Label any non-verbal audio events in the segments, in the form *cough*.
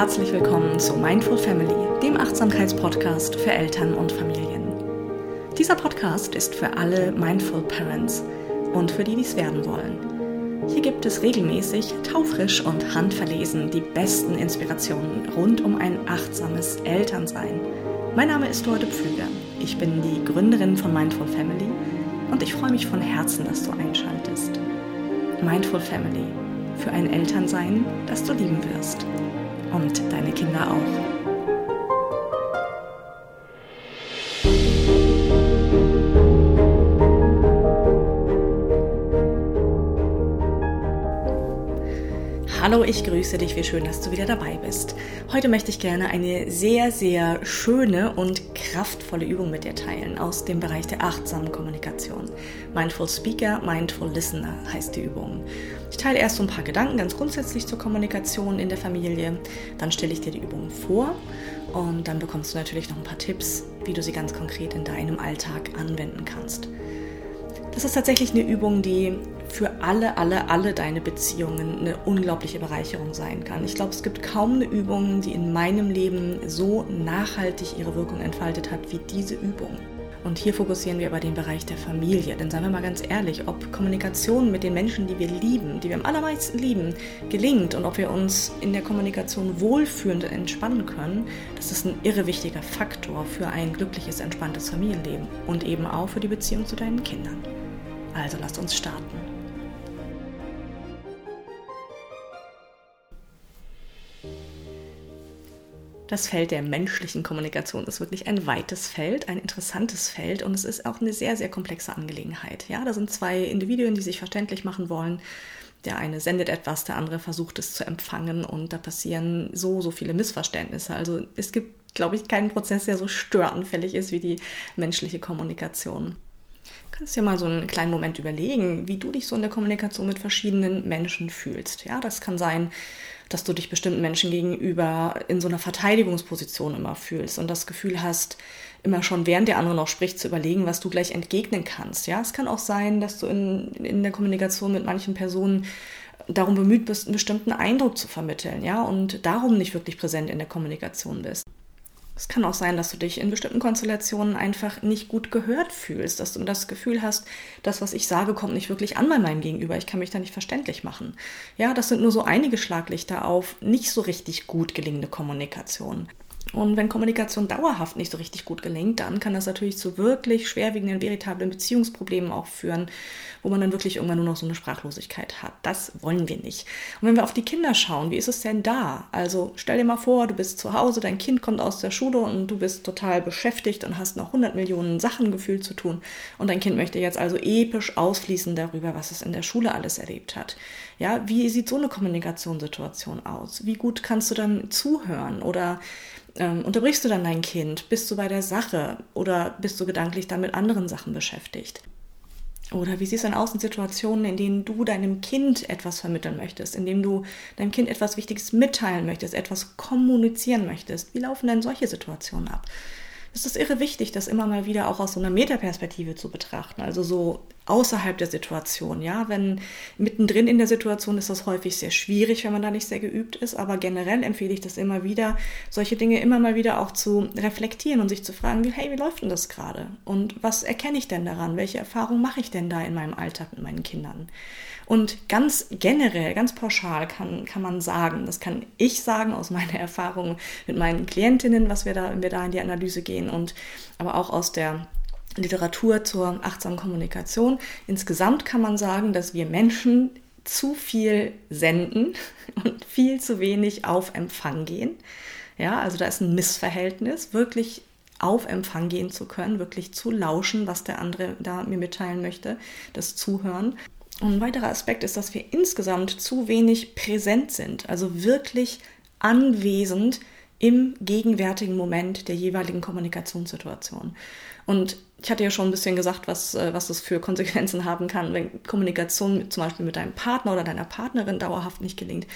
herzlich willkommen zu Mindful Family, dem Achtsamkeitspodcast für Eltern und Familien. Dieser Podcast ist für alle Mindful Parents und für die, die es werden wollen. Hier gibt es regelmäßig, taufrisch und handverlesen die besten Inspirationen rund um ein achtsames Elternsein. Mein Name ist Dorte Pflüger. Ich bin die Gründerin von Mindful Family und ich freue mich von Herzen, dass du einschaltest. Mindful Family für ein Elternsein, das du lieben wirst. Und deine Kinder auch. Hallo, ich grüße dich. Wie schön, dass du wieder dabei bist. Heute möchte ich gerne eine sehr, sehr schöne und kraftvolle Übung mit dir teilen aus dem Bereich der achtsamen Kommunikation. Mindful Speaker, Mindful Listener heißt die Übung. Ich teile erst so ein paar Gedanken ganz grundsätzlich zur Kommunikation in der Familie. Dann stelle ich dir die Übung vor und dann bekommst du natürlich noch ein paar Tipps, wie du sie ganz konkret in deinem Alltag anwenden kannst. Das ist tatsächlich eine Übung, die für alle, alle, alle deine Beziehungen eine unglaubliche Bereicherung sein kann. Ich glaube, es gibt kaum eine Übung, die in meinem Leben so nachhaltig ihre Wirkung entfaltet hat wie diese Übung. Und hier fokussieren wir aber den Bereich der Familie. Denn seien wir mal ganz ehrlich, ob Kommunikation mit den Menschen, die wir lieben, die wir am allermeisten lieben, gelingt und ob wir uns in der Kommunikation wohlfühlend entspannen können, das ist ein irre wichtiger Faktor für ein glückliches, entspanntes Familienleben und eben auch für die Beziehung zu deinen Kindern. Also lasst uns starten. Das Feld der menschlichen Kommunikation ist wirklich ein weites Feld, ein interessantes Feld und es ist auch eine sehr, sehr komplexe Angelegenheit. Ja, da sind zwei Individuen, die sich verständlich machen wollen. Der eine sendet etwas, der andere versucht es zu empfangen und da passieren so, so viele Missverständnisse. Also es gibt, glaube ich, keinen Prozess, der so störanfällig ist wie die menschliche Kommunikation kannst dir mal so einen kleinen Moment überlegen, wie du dich so in der Kommunikation mit verschiedenen Menschen fühlst. Ja, das kann sein, dass du dich bestimmten Menschen gegenüber in so einer Verteidigungsposition immer fühlst und das Gefühl hast, immer schon während der andere noch spricht, zu überlegen, was du gleich entgegnen kannst. Ja, es kann auch sein, dass du in, in der Kommunikation mit manchen Personen darum bemüht bist, einen bestimmten Eindruck zu vermitteln, ja, und darum nicht wirklich präsent in der Kommunikation bist. Es kann auch sein, dass du dich in bestimmten Konstellationen einfach nicht gut gehört fühlst, dass du das Gefühl hast, das, was ich sage, kommt nicht wirklich an bei meinem Gegenüber. Ich kann mich da nicht verständlich machen. Ja, das sind nur so einige Schlaglichter auf nicht so richtig gut gelingende Kommunikation. Und wenn Kommunikation dauerhaft nicht so richtig gut gelingt, dann kann das natürlich zu wirklich schwerwiegenden, veritablen Beziehungsproblemen auch führen, wo man dann wirklich irgendwann nur noch so eine Sprachlosigkeit hat. Das wollen wir nicht. Und wenn wir auf die Kinder schauen, wie ist es denn da? Also stell dir mal vor, du bist zu Hause, dein Kind kommt aus der Schule und du bist total beschäftigt und hast noch 100 Millionen Sachen gefühlt zu tun. Und dein Kind möchte jetzt also episch ausfließen darüber, was es in der Schule alles erlebt hat. Ja, wie sieht so eine Kommunikationssituation aus? Wie gut kannst du dann zuhören? Oder ähm, unterbrichst du dann dein Kind? Bist du bei der Sache oder bist du gedanklich dann mit anderen Sachen beschäftigt? Oder wie sieht es dann aus in Situationen, in denen du deinem Kind etwas vermitteln möchtest, in denen du deinem Kind etwas Wichtiges mitteilen möchtest, etwas kommunizieren möchtest? Wie laufen denn solche Situationen ab? Es ist irre wichtig, das immer mal wieder auch aus so einer Metaperspektive zu betrachten, also so außerhalb der Situation. Ja, wenn mittendrin in der Situation ist das häufig sehr schwierig, wenn man da nicht sehr geübt ist, aber generell empfehle ich das immer wieder, solche Dinge immer mal wieder auch zu reflektieren und sich zu fragen, wie, hey, wie läuft denn das gerade? Und was erkenne ich denn daran? Welche Erfahrungen mache ich denn da in meinem Alltag mit meinen Kindern? Und ganz generell, ganz pauschal kann, kann man sagen, das kann ich sagen aus *laughs* meiner Erfahrung mit meinen Klientinnen, was wir da, wenn wir da in die Analyse gehen und aber auch aus der Literatur zur achtsamen Kommunikation. Insgesamt kann man sagen, dass wir Menschen zu viel senden *laughs* und viel zu wenig auf Empfang gehen. Ja, also da ist ein Missverhältnis, wirklich auf Empfang gehen zu können, wirklich zu lauschen, was der andere da mir mitteilen möchte, das Zuhören. Und ein weiterer Aspekt ist, dass wir insgesamt zu wenig präsent sind, also wirklich anwesend im gegenwärtigen Moment der jeweiligen Kommunikationssituation. Und ich hatte ja schon ein bisschen gesagt, was, äh, was das für Konsequenzen *laughs* haben kann, wenn Kommunikation zum Beispiel mit deinem Partner oder deiner Partnerin dauerhaft nicht gelingt.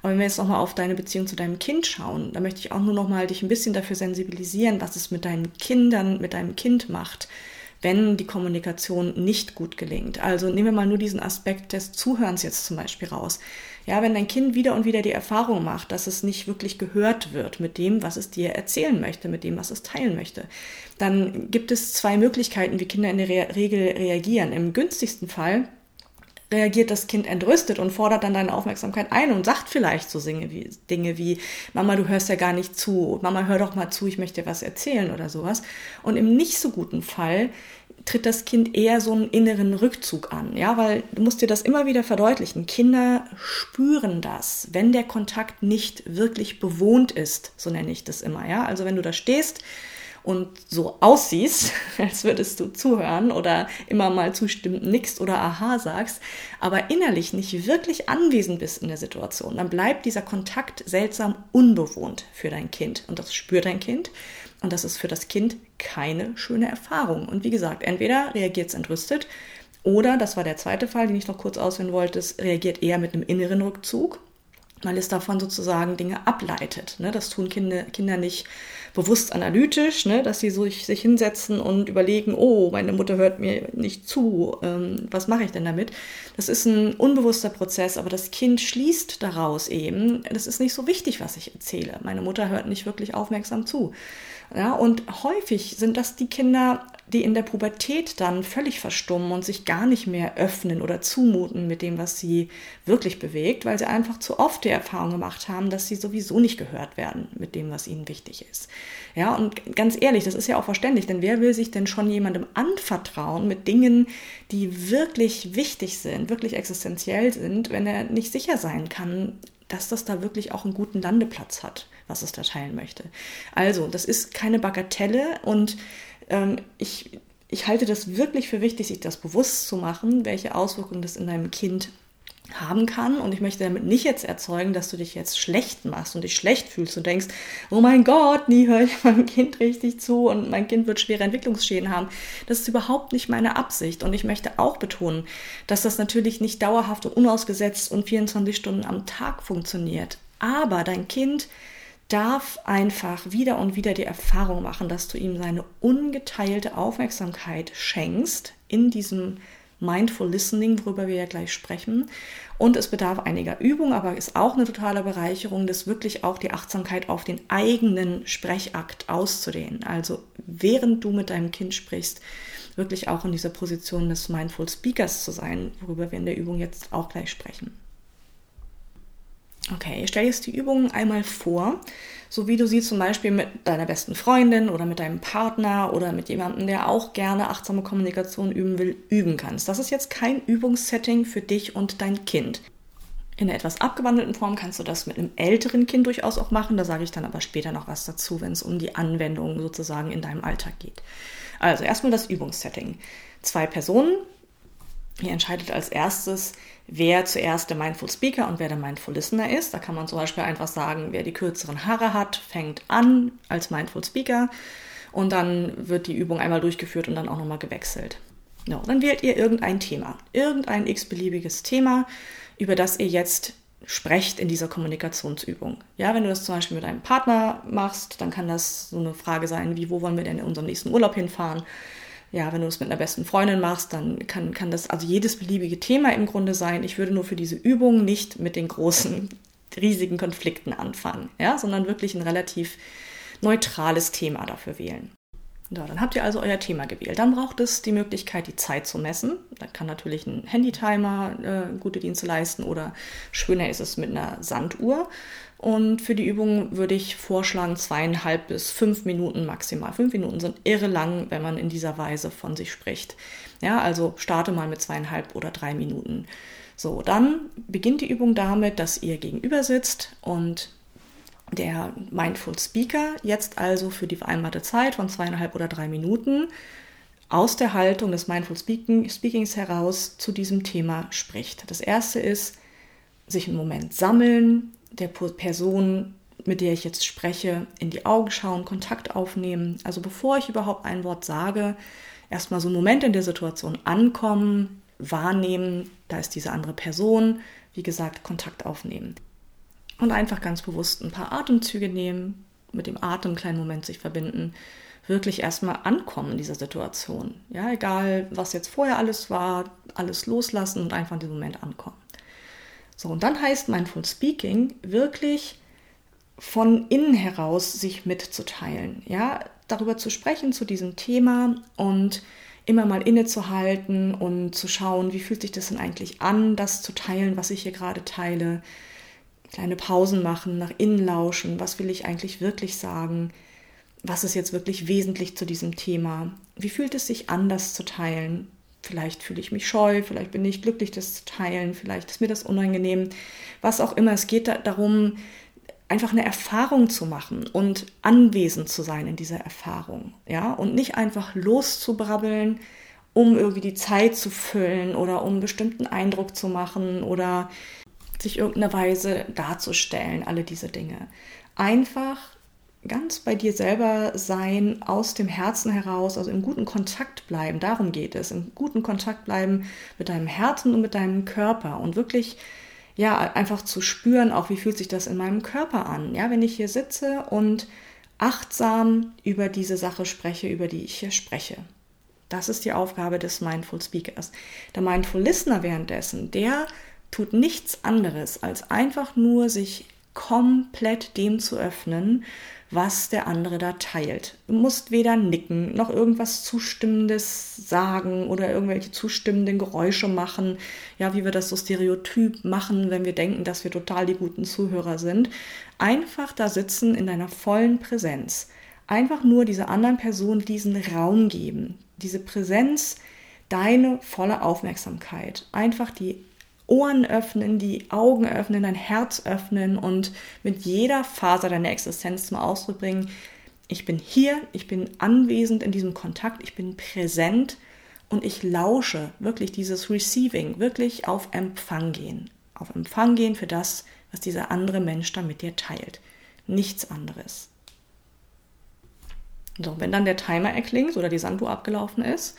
Aber wenn wir jetzt nochmal auf deine Beziehung zu deinem Kind schauen, da möchte ich auch nur nochmal dich ein bisschen dafür sensibilisieren, was es mit deinen Kindern, mit deinem Kind macht, wenn die Kommunikation nicht gut gelingt. Also nehmen wir mal nur diesen Aspekt des Zuhörens jetzt zum Beispiel raus. Ja, wenn dein Kind wieder und wieder die Erfahrung macht, dass es nicht wirklich gehört wird mit dem, was es dir erzählen möchte, mit dem, was es teilen möchte, dann gibt es zwei Möglichkeiten, wie Kinder in der Re Regel reagieren. Im günstigsten Fall reagiert das Kind entrüstet und fordert dann deine Aufmerksamkeit ein und sagt vielleicht so Dinge wie, Dinge wie Mama, du hörst ja gar nicht zu, Mama, hör doch mal zu, ich möchte dir was erzählen oder sowas. Und im nicht so guten Fall tritt das Kind eher so einen inneren Rückzug an, ja, weil du musst dir das immer wieder verdeutlichen. Kinder spüren das, wenn der Kontakt nicht wirklich bewohnt ist, so nenne ich das immer, ja. Also wenn du da stehst und so aussiehst, *laughs* als würdest du zuhören oder immer mal zustimmend nickst oder aha sagst, aber innerlich nicht wirklich anwesend bist in der Situation, dann bleibt dieser Kontakt seltsam unbewohnt für dein Kind und das spürt dein Kind und das ist für das Kind keine schöne Erfahrung. Und wie gesagt, entweder reagiert es entrüstet oder, das war der zweite Fall, den ich noch kurz ausführen wollte, es reagiert eher mit einem inneren Rückzug weil es davon sozusagen Dinge ableitet. Ne? Das tun Kinder, Kinder nicht bewusst analytisch, ne? dass sie sich, sich hinsetzen und überlegen, oh, meine Mutter hört mir nicht zu, ähm, was mache ich denn damit? Das ist ein unbewusster Prozess, aber das Kind schließt daraus eben, das ist nicht so wichtig, was ich erzähle. Meine Mutter hört nicht wirklich aufmerksam zu. Ja, und häufig sind das die Kinder, die in der Pubertät dann völlig verstummen und sich gar nicht mehr öffnen oder zumuten mit dem, was sie wirklich bewegt, weil sie einfach zu oft die Erfahrung gemacht haben, dass sie sowieso nicht gehört werden mit dem, was ihnen wichtig ist. Ja, und ganz ehrlich, das ist ja auch verständlich, denn wer will sich denn schon jemandem anvertrauen mit Dingen, die wirklich wichtig sind, wirklich existenziell sind, wenn er nicht sicher sein kann, dass das da wirklich auch einen guten Landeplatz hat, was es da teilen möchte. Also, das ist keine Bagatelle und ähm, ich, ich halte das wirklich für wichtig, sich das bewusst zu machen, welche Auswirkungen das in deinem Kind haben kann. Und ich möchte damit nicht jetzt erzeugen, dass du dich jetzt schlecht machst und dich schlecht fühlst und denkst, oh mein Gott, nie höre ich *laughs* meinem Kind richtig zu und mein Kind wird schwere Entwicklungsschäden haben. Das ist überhaupt nicht meine Absicht. Und ich möchte auch betonen, dass das natürlich nicht dauerhaft und unausgesetzt und 24 Stunden am Tag funktioniert. Aber dein Kind darf einfach wieder und wieder die Erfahrung machen, dass du ihm seine ungeteilte Aufmerksamkeit schenkst in diesem Mindful Listening, worüber wir ja gleich sprechen. Und es bedarf einiger Übung, aber ist auch eine totale Bereicherung, das wirklich auch die Achtsamkeit auf den eigenen Sprechakt auszudehnen. Also während du mit deinem Kind sprichst, wirklich auch in dieser Position des Mindful Speakers zu sein, worüber wir in der Übung jetzt auch gleich sprechen. Okay, stell jetzt die Übungen einmal vor, so wie du sie zum Beispiel mit deiner besten Freundin oder mit deinem Partner oder mit jemandem, der auch gerne achtsame Kommunikation üben will, üben kannst. Das ist jetzt kein Übungssetting für dich und dein Kind. In einer etwas abgewandelten Form kannst du das mit einem älteren Kind durchaus auch machen. Da sage ich dann aber später noch was dazu, wenn es um die Anwendung sozusagen in deinem Alltag geht. Also erstmal das Übungssetting. Zwei Personen. Ihr entscheidet als erstes, wer zuerst der Mindful Speaker und wer der Mindful Listener ist. Da kann man zum Beispiel einfach sagen, wer die kürzeren Haare hat, fängt an als Mindful Speaker und dann wird die Übung einmal durchgeführt und dann auch nochmal gewechselt. No, dann wählt ihr irgendein Thema, irgendein x-beliebiges Thema, über das ihr jetzt sprecht in dieser Kommunikationsübung. Ja, wenn du das zum Beispiel mit einem Partner machst, dann kann das so eine Frage sein, wie, wo wollen wir denn in unserem nächsten Urlaub hinfahren? Ja, wenn du es mit einer besten Freundin machst, dann kann, kann das also jedes beliebige Thema im Grunde sein. Ich würde nur für diese Übung nicht mit den großen, *laughs* riesigen Konflikten anfangen, ja, sondern wirklich ein relativ neutrales Thema dafür wählen. So, dann habt ihr also euer Thema gewählt. Dann braucht es die Möglichkeit, die Zeit zu messen. Da kann natürlich ein Handytimer äh, gute Dienste leisten oder schöner ist es mit einer Sanduhr. Und für die Übung würde ich vorschlagen zweieinhalb bis fünf Minuten maximal. Fünf Minuten sind irre lang, wenn man in dieser Weise von sich spricht. Ja, also starte mal mit zweieinhalb oder drei Minuten. So, dann beginnt die Übung damit, dass ihr gegenüber sitzt und der Mindful Speaker jetzt also für die vereinbarte Zeit von zweieinhalb oder drei Minuten aus der Haltung des Mindful Speaking, Speakings heraus zu diesem Thema spricht. Das erste ist, sich einen Moment sammeln, der Person, mit der ich jetzt spreche, in die Augen schauen, Kontakt aufnehmen. Also bevor ich überhaupt ein Wort sage, erstmal so einen Moment in der Situation ankommen, wahrnehmen, da ist diese andere Person, wie gesagt, Kontakt aufnehmen. Und einfach ganz bewusst ein paar Atemzüge nehmen, mit dem Atem einen kleinen Moment sich verbinden, wirklich erstmal ankommen in dieser Situation. Ja, egal was jetzt vorher alles war, alles loslassen und einfach in diesem Moment ankommen. So, und dann heißt Mindful Speaking wirklich von innen heraus sich mitzuteilen, ja, darüber zu sprechen zu diesem Thema und immer mal innezuhalten und zu schauen, wie fühlt sich das denn eigentlich an, das zu teilen, was ich hier gerade teile. Kleine Pausen machen, nach innen lauschen, was will ich eigentlich wirklich sagen, was ist jetzt wirklich wesentlich zu diesem Thema, wie fühlt es sich an, das zu teilen. Vielleicht fühle ich mich scheu, vielleicht bin ich glücklich, das zu teilen, vielleicht ist mir das unangenehm, was auch immer. Es geht da darum, einfach eine Erfahrung zu machen und anwesend zu sein in dieser Erfahrung, ja, und nicht einfach loszubrabbeln, um irgendwie die Zeit zu füllen oder um einen bestimmten Eindruck zu machen oder sich irgendeiner Weise darzustellen, alle diese Dinge. Einfach ganz bei dir selber sein, aus dem Herzen heraus, also im guten Kontakt bleiben, darum geht es, im guten Kontakt bleiben mit deinem Herzen und mit deinem Körper und wirklich ja, einfach zu spüren, auch wie fühlt sich das in meinem Körper an. Ja, wenn ich hier sitze und achtsam über diese Sache spreche, über die ich hier spreche. Das ist die Aufgabe des Mindful Speakers. Der Mindful Listener währenddessen, der tut nichts anderes, als einfach nur sich komplett dem zu öffnen, was der andere da teilt. Du musst weder nicken, noch irgendwas Zustimmendes sagen oder irgendwelche zustimmenden Geräusche machen, ja, wie wir das so stereotyp machen, wenn wir denken, dass wir total die guten Zuhörer sind. Einfach da sitzen in deiner vollen Präsenz. Einfach nur dieser anderen Person diesen Raum geben, diese Präsenz, deine volle Aufmerksamkeit. Einfach die Ohren öffnen, die Augen öffnen, dein Herz öffnen und mit jeder Faser deiner Existenz zum Ausdruck bringen, ich bin hier, ich bin anwesend in diesem Kontakt, ich bin präsent und ich lausche wirklich dieses Receiving, wirklich auf Empfang gehen. Auf Empfang gehen für das, was dieser andere Mensch da mit dir teilt. Nichts anderes. So, wenn dann der Timer erklingt oder die Sanduhr abgelaufen ist,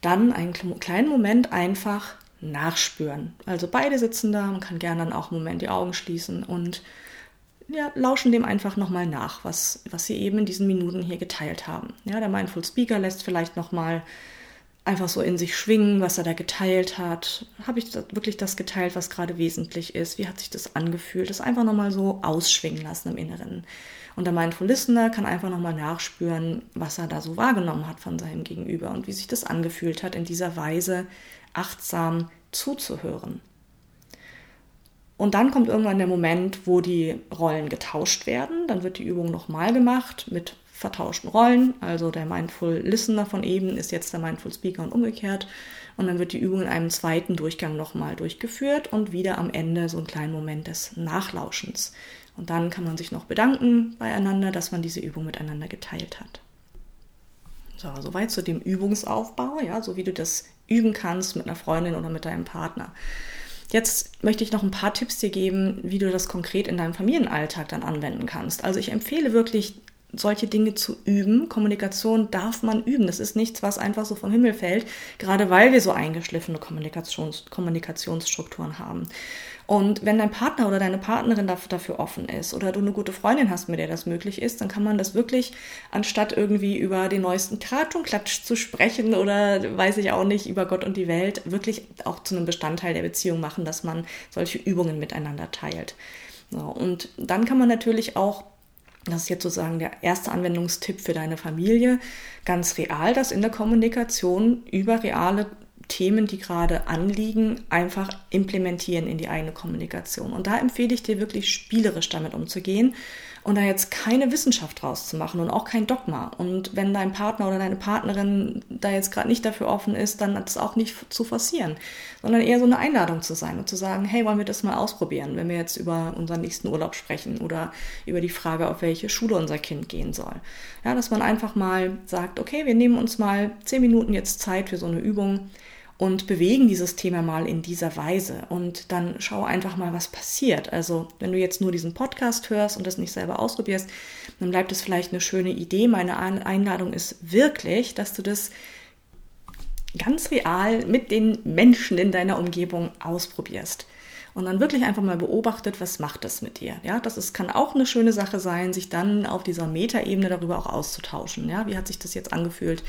dann einen kleinen Moment einfach nachspüren. Also beide sitzen da, man kann gerne dann auch einen Moment die Augen schließen und ja, lauschen dem einfach nochmal nach, was, was sie eben in diesen Minuten hier geteilt haben. Ja, der Mindful Speaker lässt vielleicht nochmal einfach so in sich schwingen, was er da geteilt hat. Habe ich das, wirklich das geteilt, was gerade wesentlich ist? Wie hat sich das angefühlt? Das einfach nochmal so ausschwingen lassen im Inneren. Und der Mindful Listener kann einfach nochmal nachspüren, was er da so wahrgenommen hat von seinem Gegenüber und wie sich das angefühlt hat, in dieser Weise achtsam zuzuhören. Und dann kommt irgendwann der Moment, wo die Rollen getauscht werden. Dann wird die Übung nochmal gemacht mit vertauschten Rollen. Also der Mindful Listener von eben ist jetzt der Mindful Speaker und umgekehrt. Und dann wird die Übung in einem zweiten Durchgang nochmal durchgeführt und wieder am Ende so einen kleinen Moment des Nachlauschens. Und dann kann man sich noch bedanken beieinander, dass man diese Übung miteinander geteilt hat. So, soweit zu dem Übungsaufbau, ja, so wie du das üben kannst mit einer Freundin oder mit deinem Partner. Jetzt möchte ich noch ein paar Tipps dir geben, wie du das konkret in deinem Familienalltag dann anwenden kannst. Also ich empfehle wirklich solche Dinge zu üben. Kommunikation darf man üben. Das ist nichts, was einfach so vom Himmel fällt, gerade weil wir so eingeschliffene Kommunikations Kommunikationsstrukturen haben. Und wenn dein Partner oder deine Partnerin dafür offen ist oder du eine gute Freundin hast, mit der das möglich ist, dann kann man das wirklich, anstatt irgendwie über den neuesten Tratsch und Klatsch zu sprechen oder weiß ich auch nicht, über Gott und die Welt, wirklich auch zu einem Bestandteil der Beziehung machen, dass man solche Übungen miteinander teilt. So, und dann kann man natürlich auch das ist jetzt sozusagen der erste Anwendungstipp für deine Familie. Ganz real, das in der Kommunikation über reale Themen, die gerade anliegen, einfach implementieren in die eigene Kommunikation. Und da empfehle ich dir wirklich spielerisch damit umzugehen und da jetzt keine Wissenschaft draus zu machen und auch kein Dogma. Und wenn dein Partner oder deine Partnerin da jetzt gerade nicht dafür offen ist, dann das auch nicht zu forcieren, sondern eher so eine Einladung zu sein und zu sagen, hey, wollen wir das mal ausprobieren, wenn wir jetzt über unseren nächsten Urlaub sprechen oder über die Frage, auf welche Schule unser Kind gehen soll. Ja, dass man einfach mal sagt, okay, wir nehmen uns mal zehn Minuten jetzt Zeit für so eine Übung und bewegen dieses Thema mal in dieser Weise und dann schau einfach mal, was passiert. Also wenn du jetzt nur diesen Podcast hörst und das nicht selber ausprobierst, dann bleibt es vielleicht eine schöne Idee. Meine Einladung ist wirklich, dass du das ganz real mit den Menschen in deiner Umgebung ausprobierst. Und dann wirklich einfach mal beobachtet, was macht das mit dir? Ja, das ist, kann auch eine schöne Sache sein, sich dann auf dieser Metaebene darüber auch auszutauschen. Ja, wie hat sich das jetzt angefühlt?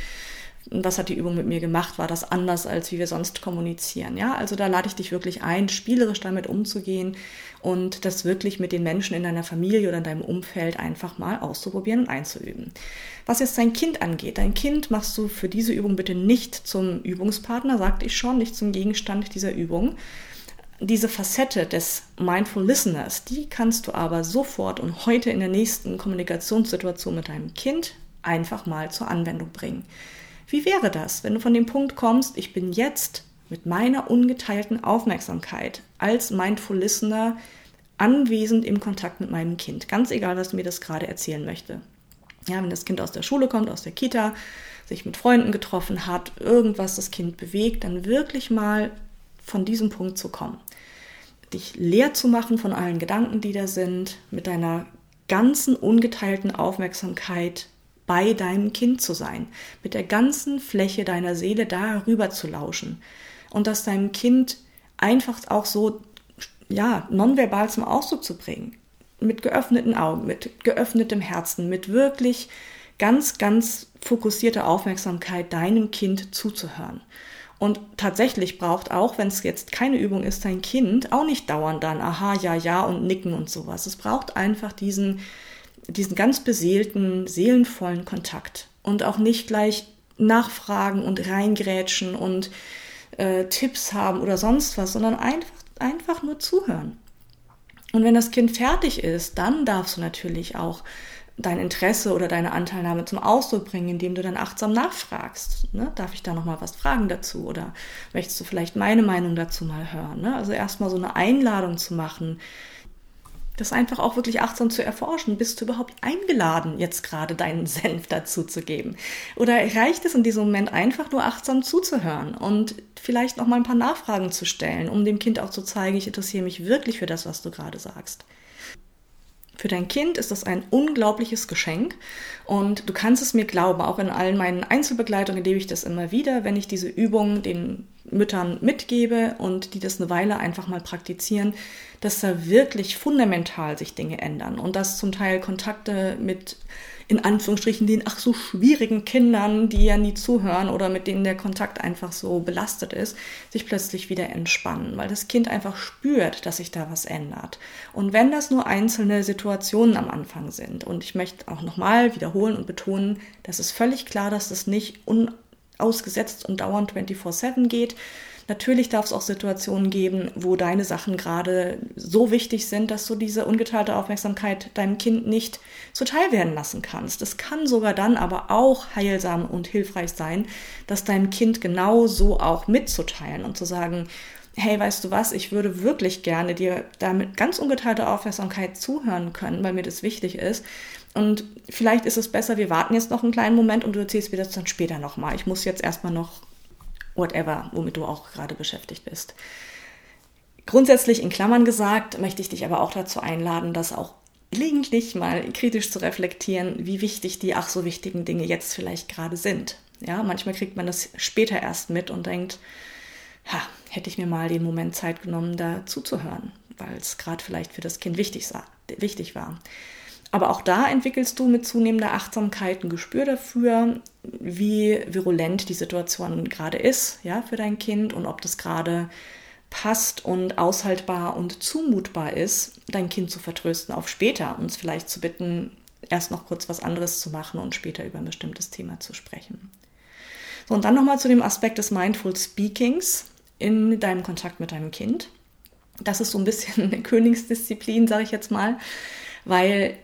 Was hat die Übung mit mir gemacht? War das anders, als wie wir sonst kommunizieren? Ja, also da lade ich dich wirklich ein, spielerisch damit umzugehen und das wirklich mit den Menschen in deiner Familie oder in deinem Umfeld einfach mal auszuprobieren und einzuüben. Was jetzt dein Kind angeht, dein Kind machst du für diese Übung bitte nicht zum Übungspartner, sagte ich schon, nicht zum Gegenstand dieser Übung. Diese Facette des Mindful Listeners, die kannst du aber sofort und heute in der nächsten Kommunikationssituation mit deinem Kind einfach mal zur Anwendung bringen. Wie wäre das, wenn du von dem Punkt kommst, ich bin jetzt mit meiner ungeteilten Aufmerksamkeit als Mindful Listener anwesend im Kontakt mit meinem Kind, ganz egal, was mir das gerade erzählen möchte. Ja, wenn das Kind aus der Schule kommt, aus der Kita, sich mit Freunden getroffen hat, irgendwas das Kind bewegt, dann wirklich mal von diesem Punkt zu kommen. Dich leer zu machen von allen Gedanken, die da sind, mit deiner ganzen ungeteilten Aufmerksamkeit bei deinem Kind zu sein, mit der ganzen Fläche deiner Seele darüber zu lauschen und das deinem Kind einfach auch so ja, nonverbal zum Ausdruck zu bringen, mit geöffneten Augen, mit geöffnetem Herzen, mit wirklich ganz, ganz fokussierter Aufmerksamkeit deinem Kind zuzuhören. Und tatsächlich braucht auch, wenn es jetzt keine Übung ist, dein Kind auch nicht dauernd dann aha, ja, ja und nicken und sowas. Es braucht einfach diesen diesen ganz beseelten, seelenvollen Kontakt und auch nicht gleich nachfragen und reingrätschen und äh, Tipps haben oder sonst was, sondern einfach, einfach nur zuhören. Und wenn das Kind fertig ist, dann darfst du natürlich auch dein Interesse oder deine Anteilnahme zum Ausdruck bringen, indem du dann achtsam nachfragst. Ne? Darf ich da noch mal was fragen dazu oder möchtest du vielleicht meine Meinung dazu mal hören? Ne? Also erstmal so eine Einladung zu machen, das einfach auch wirklich achtsam zu erforschen. Bist du überhaupt eingeladen, jetzt gerade deinen *laughs* Senf dazu zu geben? Oder reicht es in diesem Moment einfach nur achtsam zuzuhören und vielleicht noch mal ein paar Nachfragen zu stellen, um dem Kind auch zu zeigen, ich interessiere mich wirklich für das, was du gerade sagst? Für dein Kind ist das ein unglaubliches Geschenk. Und du kannst es mir glauben, auch in allen meinen Einzelbegleitungen erlebe ich das immer wieder, wenn ich diese Übung den Müttern mitgebe und die das eine Weile einfach mal praktizieren, dass da wirklich fundamental sich Dinge ändern und dass zum Teil Kontakte mit in Anführungsstrichen den ach so schwierigen Kindern, die ja nie zuhören oder mit denen der Kontakt einfach so belastet ist, sich plötzlich wieder entspannen, weil das Kind einfach spürt, dass sich da was ändert. Und wenn das nur einzelne Situationen am Anfang sind, und ich möchte auch nochmal wiederholen und betonen, das ist völlig klar, dass das nicht unausgesetzt und dauernd 24-7 geht, Natürlich darf es auch Situationen geben, wo deine Sachen gerade so wichtig sind, dass du diese ungeteilte Aufmerksamkeit deinem Kind nicht zuteil werden lassen kannst. Es kann sogar dann aber auch heilsam und hilfreich sein, das deinem Kind genau so auch mitzuteilen und zu sagen, hey, weißt du was, ich würde wirklich gerne dir damit ganz ungeteilte Aufmerksamkeit zuhören können, weil mir das wichtig ist. Und vielleicht ist es besser, wir warten jetzt noch einen kleinen Moment und du erzählst mir das dann später nochmal. Ich muss jetzt erstmal noch whatever, womit du auch gerade beschäftigt bist. Grundsätzlich in Klammern gesagt, möchte ich dich aber auch dazu einladen, das auch gelegentlich mal kritisch zu reflektieren, wie wichtig die ach so wichtigen Dinge jetzt vielleicht gerade sind. Ja, manchmal kriegt man das später erst mit und denkt, ha, hätte ich mir mal den Moment Zeit genommen, da zuzuhören, weil es gerade vielleicht für das Kind wichtig, wichtig war. Aber auch da entwickelst du mit zunehmender Achtsamkeit ein Gespür dafür, wie virulent die Situation gerade ist, ja, für dein Kind und ob das gerade passt und aushaltbar und zumutbar ist, dein Kind zu vertrösten auf später, uns vielleicht zu bitten, erst noch kurz was anderes zu machen und später über ein bestimmtes Thema zu sprechen. So, und dann nochmal zu dem Aspekt des Mindful Speakings in deinem Kontakt mit deinem Kind. Das ist so ein bisschen eine *laughs* Königsdisziplin, sage ich jetzt mal weil,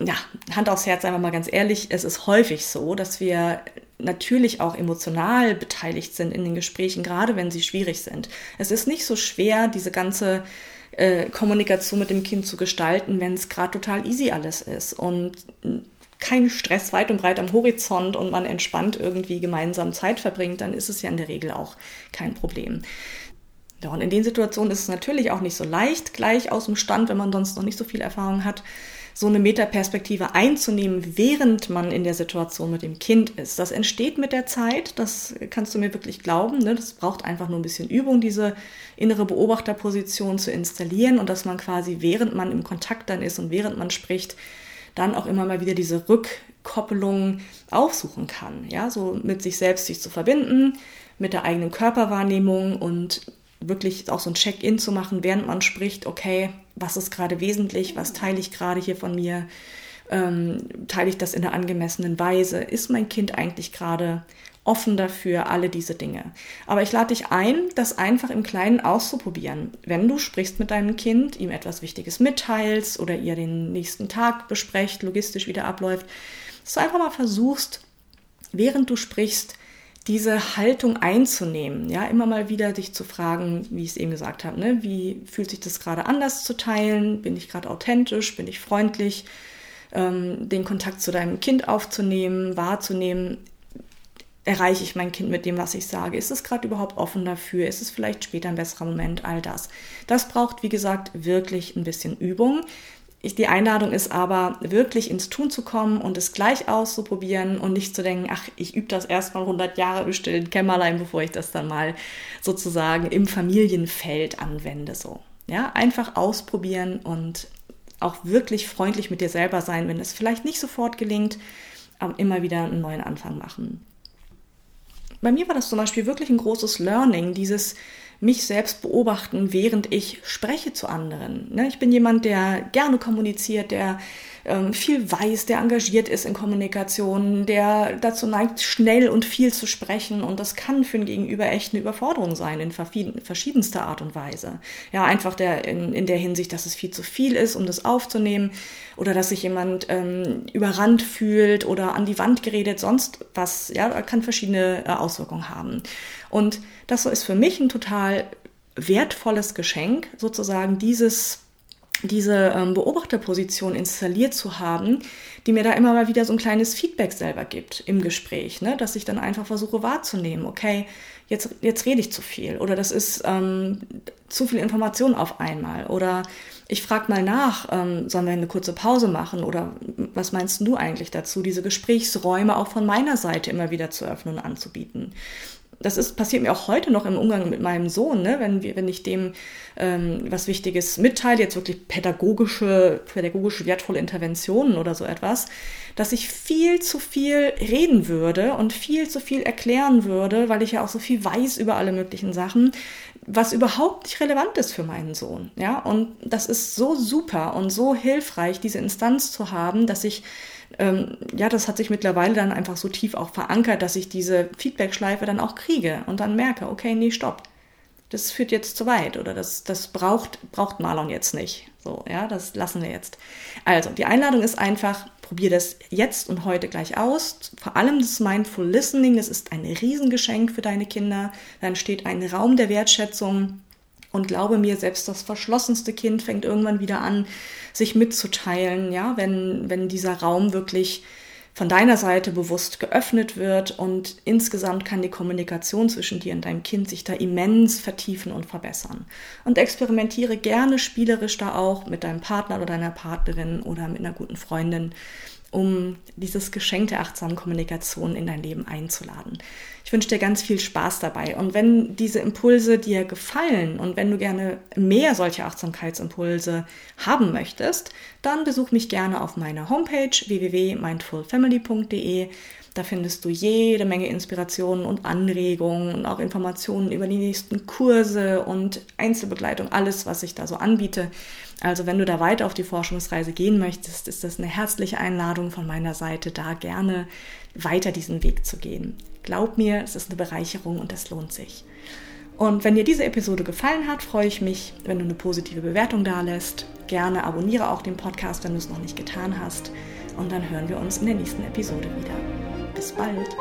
ja, Hand aufs Herz, einfach mal ganz ehrlich, es ist häufig so, dass wir natürlich auch emotional beteiligt sind in den Gesprächen, gerade wenn sie schwierig sind. Es ist nicht so schwer, diese ganze äh, Kommunikation mit dem Kind zu gestalten, wenn es gerade total easy alles ist und kein Stress weit und breit am Horizont und man entspannt irgendwie gemeinsam Zeit verbringt, dann ist es ja in der Regel auch kein Problem. Ja, und in den Situationen ist es natürlich auch nicht so leicht, gleich aus dem Stand, wenn man sonst noch nicht so viel Erfahrung hat, so eine Metaperspektive einzunehmen, während man in der Situation mit dem Kind ist. Das entsteht mit der Zeit, das kannst du mir wirklich glauben. Ne? Das braucht einfach nur ein bisschen Übung, diese innere Beobachterposition zu installieren und dass man quasi, während man im Kontakt dann ist und während man spricht, dann auch immer mal wieder diese Rückkoppelung aufsuchen kann. Ja, so mit sich selbst sich zu verbinden, mit der eigenen Körperwahrnehmung und wirklich auch so ein Check-in zu machen, während man spricht, okay, was ist gerade wesentlich, was teile ich gerade hier von mir, ähm, teile ich das in einer angemessenen Weise, ist mein Kind eigentlich gerade offen dafür, alle diese Dinge. Aber ich lade dich ein, das einfach im Kleinen auszuprobieren. Wenn du sprichst mit deinem Kind, ihm etwas Wichtiges mitteilst oder ihr den nächsten Tag besprecht, logistisch wieder abläuft, dass du einfach mal versuchst, während du sprichst, diese Haltung einzunehmen, ja, immer mal wieder dich zu fragen, wie ich es eben gesagt habe, ne, wie fühlt sich das gerade anders zu teilen? Bin ich gerade authentisch? Bin ich freundlich? Ähm, den Kontakt zu deinem Kind aufzunehmen, wahrzunehmen, erreiche ich mein Kind mit dem, was ich sage? Ist es gerade überhaupt offen dafür? Ist es vielleicht später ein besserer Moment? All das. Das braucht, wie gesagt, wirklich ein bisschen Übung. Ich, die Einladung ist aber, wirklich ins Tun zu kommen und es gleich auszuprobieren und nicht zu denken, ach, ich übe das erstmal 100 Jahre im stillen Kämmerlein, bevor ich das dann mal sozusagen im Familienfeld anwende. So. Ja, einfach ausprobieren und auch wirklich freundlich mit dir selber sein, wenn es vielleicht nicht sofort gelingt, aber immer wieder einen neuen Anfang machen. Bei mir war das zum Beispiel wirklich ein großes Learning, dieses mich selbst beobachten, während ich spreche zu anderen. Ne, ich bin jemand, der gerne kommuniziert, der ähm, viel weiß, der engagiert ist in Kommunikation, der dazu neigt, schnell und viel zu sprechen. Und das kann für ein Gegenüber echt eine Überforderung sein in verschiedenster Art und Weise. Ja, einfach der, in, in der Hinsicht, dass es viel zu viel ist, um das aufzunehmen oder dass sich jemand ähm, überrannt fühlt oder an die Wand geredet, sonst was. Ja, kann verschiedene äh, Auswirkungen haben. Und das ist für mich ein total wertvolles Geschenk, sozusagen dieses diese ähm, Beobachterposition installiert zu haben, die mir da immer mal wieder so ein kleines Feedback selber gibt im Gespräch, ne? dass ich dann einfach versuche wahrzunehmen, okay, jetzt, jetzt rede ich zu viel oder das ist ähm, zu viel Information auf einmal oder ich frage mal nach, ähm, sollen wir eine kurze Pause machen oder was meinst du eigentlich dazu, diese Gesprächsräume auch von meiner Seite immer wieder zu öffnen und anzubieten das ist, passiert mir auch heute noch im Umgang mit meinem Sohn, ne? wenn, wir, wenn ich dem ähm, was Wichtiges mitteile, jetzt wirklich pädagogische, pädagogisch wertvolle Interventionen oder so etwas, dass ich viel zu viel reden würde und viel zu viel erklären würde, weil ich ja auch so viel weiß über alle möglichen Sachen, was überhaupt nicht relevant ist für meinen Sohn. Ja, und das ist so super und so hilfreich, diese Instanz zu haben, dass ich ähm, ja, das hat sich mittlerweile dann einfach so tief auch verankert, dass ich diese Feedback-Schleife dann auch kriege und dann merke, okay, nee, stopp. Das führt jetzt zu weit oder das, das braucht, braucht Marlon jetzt nicht. So, ja, das lassen wir jetzt. Also, die Einladung ist einfach, probier das jetzt und heute gleich aus. Vor allem das Mindful Listening, das ist ein Riesengeschenk für deine Kinder. Da entsteht ein Raum der Wertschätzung. Und glaube mir, selbst das verschlossenste Kind fängt irgendwann wieder an, sich mitzuteilen, ja, wenn, wenn dieser Raum wirklich von deiner Seite bewusst geöffnet wird und insgesamt kann die Kommunikation zwischen dir und deinem Kind sich da immens vertiefen und verbessern. Und experimentiere gerne spielerisch da auch mit deinem Partner oder deiner Partnerin oder mit einer guten Freundin, um dieses Geschenk der achtsamen Kommunikation in dein Leben einzuladen. Ich wünsche dir ganz viel Spaß dabei. Und wenn diese Impulse dir gefallen und wenn du gerne mehr solche Achtsamkeitsimpulse haben möchtest, dann besuch mich gerne auf meiner Homepage www.mindfulfamily.de. Da findest du jede Menge Inspirationen und Anregungen und auch Informationen über die nächsten Kurse und Einzelbegleitung, alles, was ich da so anbiete. Also wenn du da weiter auf die Forschungsreise gehen möchtest, ist das eine herzliche Einladung von meiner Seite, da gerne weiter diesen Weg zu gehen. Glaub mir, es ist eine Bereicherung und es lohnt sich. Und wenn dir diese Episode gefallen hat, freue ich mich, wenn du eine positive Bewertung da lässt. Gerne abonniere auch den Podcast, wenn du es noch nicht getan hast. Und dann hören wir uns in der nächsten Episode wieder. Bis bald.